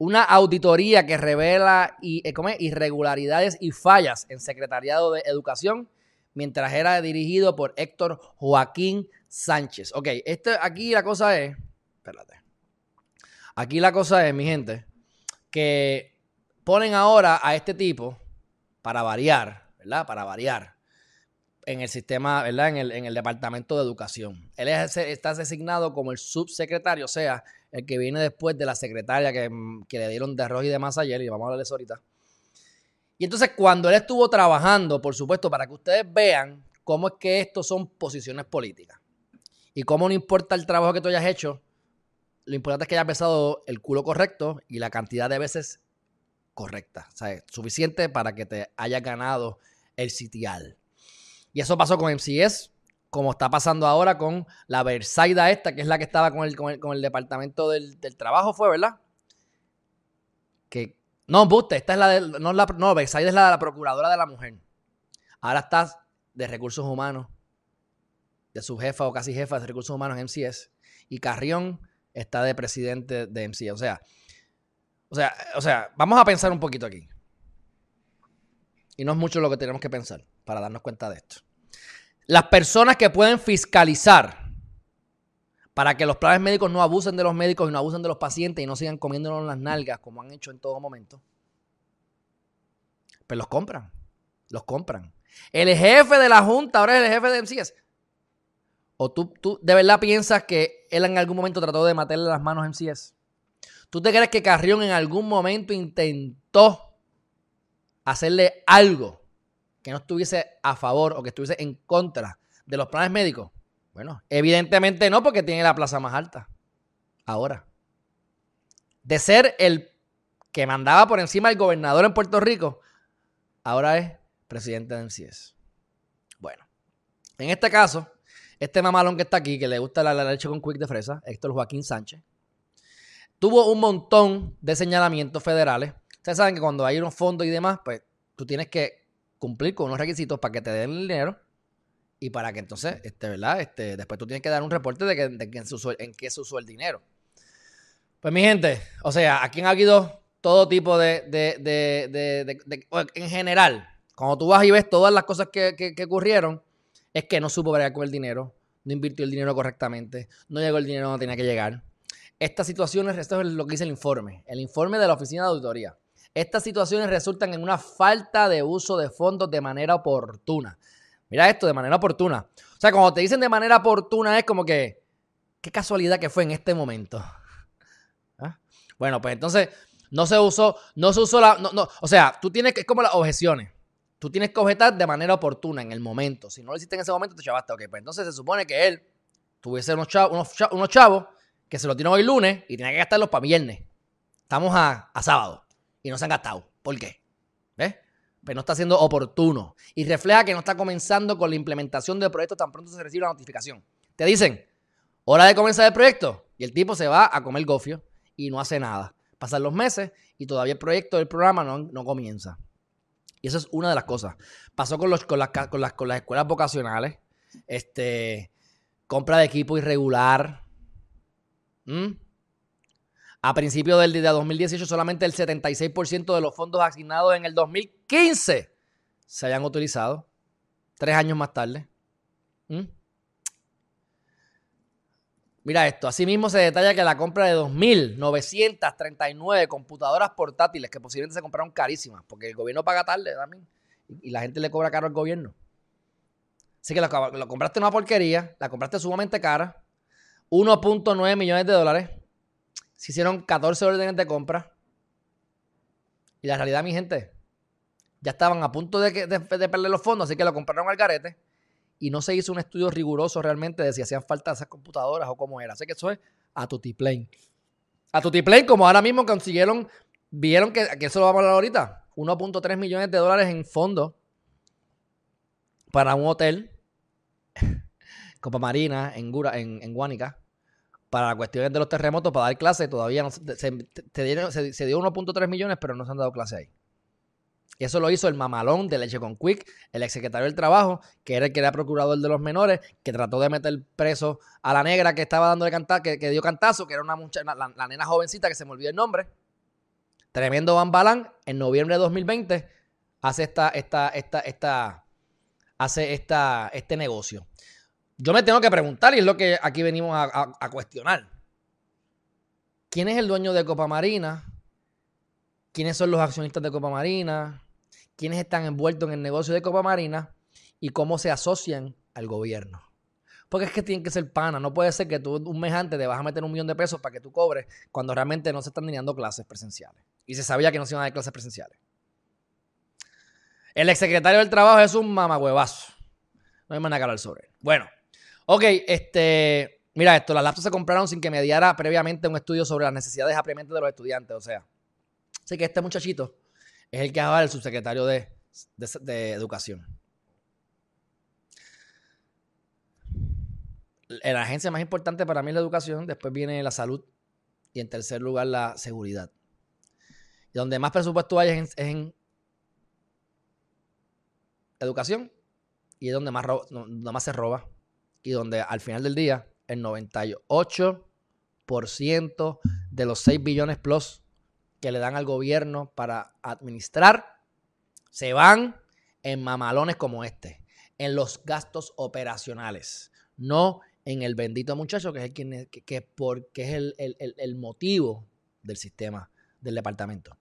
una auditoría que revela y, eh, irregularidades y fallas en Secretariado de Educación mientras era dirigido por Héctor Joaquín Sánchez. Ok, este, aquí la cosa es, espérate, aquí la cosa es, mi gente, que ponen ahora a este tipo para variar, ¿verdad? Para variar en el sistema, ¿verdad? En el, en el Departamento de Educación. Él está designado como el subsecretario, o sea, el que viene después de la secretaria que, que le dieron de arroz y demás ayer, y vamos a hablar de eso ahorita. Y entonces cuando él estuvo trabajando, por supuesto, para que ustedes vean cómo es que estos son posiciones políticas. Y cómo no importa el trabajo que tú hayas hecho, lo importante es que hayas besado el culo correcto y la cantidad de veces correcta. O sea, suficiente para que te haya ganado el sitial. Y eso pasó con MCS, como está pasando ahora con la Versaida esta, que es la que estaba con el, con el, departamento del, trabajo, fue, ¿verdad? Que, no, Buste, esta es la de, no, la, no, es la de la procuradora de la mujer. Ahora está de recursos humanos, de su jefa o casi jefa de recursos humanos en MCS. Y Carrión está de presidente de MCS. O sea, o sea, o sea, vamos a pensar un poquito aquí. Y no es mucho lo que tenemos que pensar para darnos cuenta de esto. Las personas que pueden fiscalizar para que los planes médicos no abusen de los médicos y no abusen de los pacientes y no sigan comiéndonos las nalgas como han hecho en todo momento, pues los compran. Los compran. El jefe de la Junta ahora es el jefe de MCS. ¿O tú, tú de verdad piensas que él en algún momento trató de matarle las manos a MCS? ¿Tú te crees que Carrión en algún momento intentó hacerle algo que no estuviese a favor o que estuviese en contra de los planes médicos? Bueno, evidentemente no, porque tiene la plaza más alta. Ahora, de ser el que mandaba por encima del gobernador en Puerto Rico, ahora es presidente de MCS. Bueno, en este caso, este mamalón que está aquí, que le gusta la, la leche con quick de fresa, Héctor Joaquín Sánchez, tuvo un montón de señalamientos federales. Ustedes saben que cuando hay unos fondos y demás, pues tú tienes que cumplir con unos requisitos para que te den el dinero y para que entonces, este, ¿verdad? Este, después tú tienes que dar un reporte de, que, en, qué se usó el dinero. Pues mi gente, o sea, aquí han habido todo tipo de, de, de, en general, cuando tú vas y ves todas las cosas que, que, ocurrieron, es que no supo bregar con el dinero, no invirtió el dinero correctamente, no llegó el dinero donde tenía que llegar estas situaciones, esto es lo que dice el informe, el informe de la Oficina de Auditoría. Estas situaciones resultan en una falta de uso de fondos de manera oportuna. Mira esto, de manera oportuna. O sea, cuando te dicen de manera oportuna es como que, qué casualidad que fue en este momento. ¿Ah? Bueno, pues entonces no se usó, no se usó la, no, no, o sea, tú tienes que, es como las objeciones. Tú tienes que objetar de manera oportuna en el momento. Si no lo hiciste en ese momento, te chavaste. Ok, pues entonces se supone que él tuviese unos chavos, unos chavos que se lo tienen hoy lunes y tienen que gastarlos para viernes. Estamos a, sábado y no se han gastado. ¿Por qué? ¿Ves? Pero pues no está siendo oportuno y refleja que no está comenzando con la implementación del proyecto tan pronto se recibe la notificación. Te dicen, hora de comenzar el proyecto y el tipo se va a comer gofio y no hace nada. Pasan los meses y todavía el proyecto del programa no, no comienza. Y eso es una de las cosas. Pasó con, los, con, las, con, las, con las escuelas vocacionales. Este, compra de equipo irregular. ¿Mm? A principios del día 2018, solamente el 76% de los fondos asignados en el 2015 se hayan utilizado. Tres años más tarde. ¿Mm? Mira esto, asimismo se detalla que la compra de 2.939 computadoras portátiles, que posiblemente se compraron carísimas, porque el gobierno paga tarde también, y la gente le cobra caro al gobierno. Así que lo, lo compraste una porquería, la compraste sumamente cara, 1.9 millones de dólares. Se hicieron 14 órdenes de compra. Y la realidad, mi gente, ya estaban a punto de, perder los fondos, así que lo compraron al garete. Y no se hizo un estudio riguroso realmente de si hacían falta esas computadoras o cómo era. Así que eso es a Tutiplane. A Tutiplane, como ahora mismo consiguieron, vieron que, que eso lo vamos a hablar ahorita. 1.3 millones de dólares en fondos para un hotel Copa Marina en, Gura, en, para cuestiones de los terremotos, para dar clases, todavía se, se, dio 1.3 millones, pero no se han dado clases ahí. Y eso lo hizo el mamalón de Leche con Quick, el exsecretario del Trabajo, que era el que era procurador de los menores, que trató de meter preso a la negra que estaba dándole cantar, que, dio cantazo, que era una mucha, la, nena jovencita que se me olvidó el nombre. Tremendo Bambalán, en noviembre de 2020, hace esta, esta, esta, esta, hace esta, este negocio. Yo me tengo que preguntar, y es lo que aquí venimos a, cuestionar. ¿Quién es el dueño de Copa Marina? ¿Quiénes son los accionistas de Copa Marina? ¿Quiénes están envueltos en el negocio de Copa Marina? ¿Y cómo se asocian al gobierno? Porque es que tienen que ser pana. No puede ser que tú un mes antes te vas a meter un millón de pesos para que tú cobres cuando realmente no se están dando clases presenciales. Y se sabía que no se iban a dar clases presenciales. El exsecretario del Trabajo es un mamagüevazo. No hay nada que hablar sobre él. Bueno, ok, este. Mira esto, las laptops se compraron sin que mediara previamente un estudio sobre las necesidades apremiantes de los estudiantes. O sea, sé que este muchachito es el que va el subsecretario de, de Educación. La agencia más importante para mí es la educación, después viene la salud y en tercer lugar la seguridad. Y donde más presupuesto hay es en, educación y es donde más, donde más se roba y donde al final del día el 98% de los 6 billones plus que le dan al gobierno para administrar se van en mamalones como este, en los gastos operacionales, no en el bendito muchacho, que es el, quien, que, porque es el, el motivo del sistema del departamento.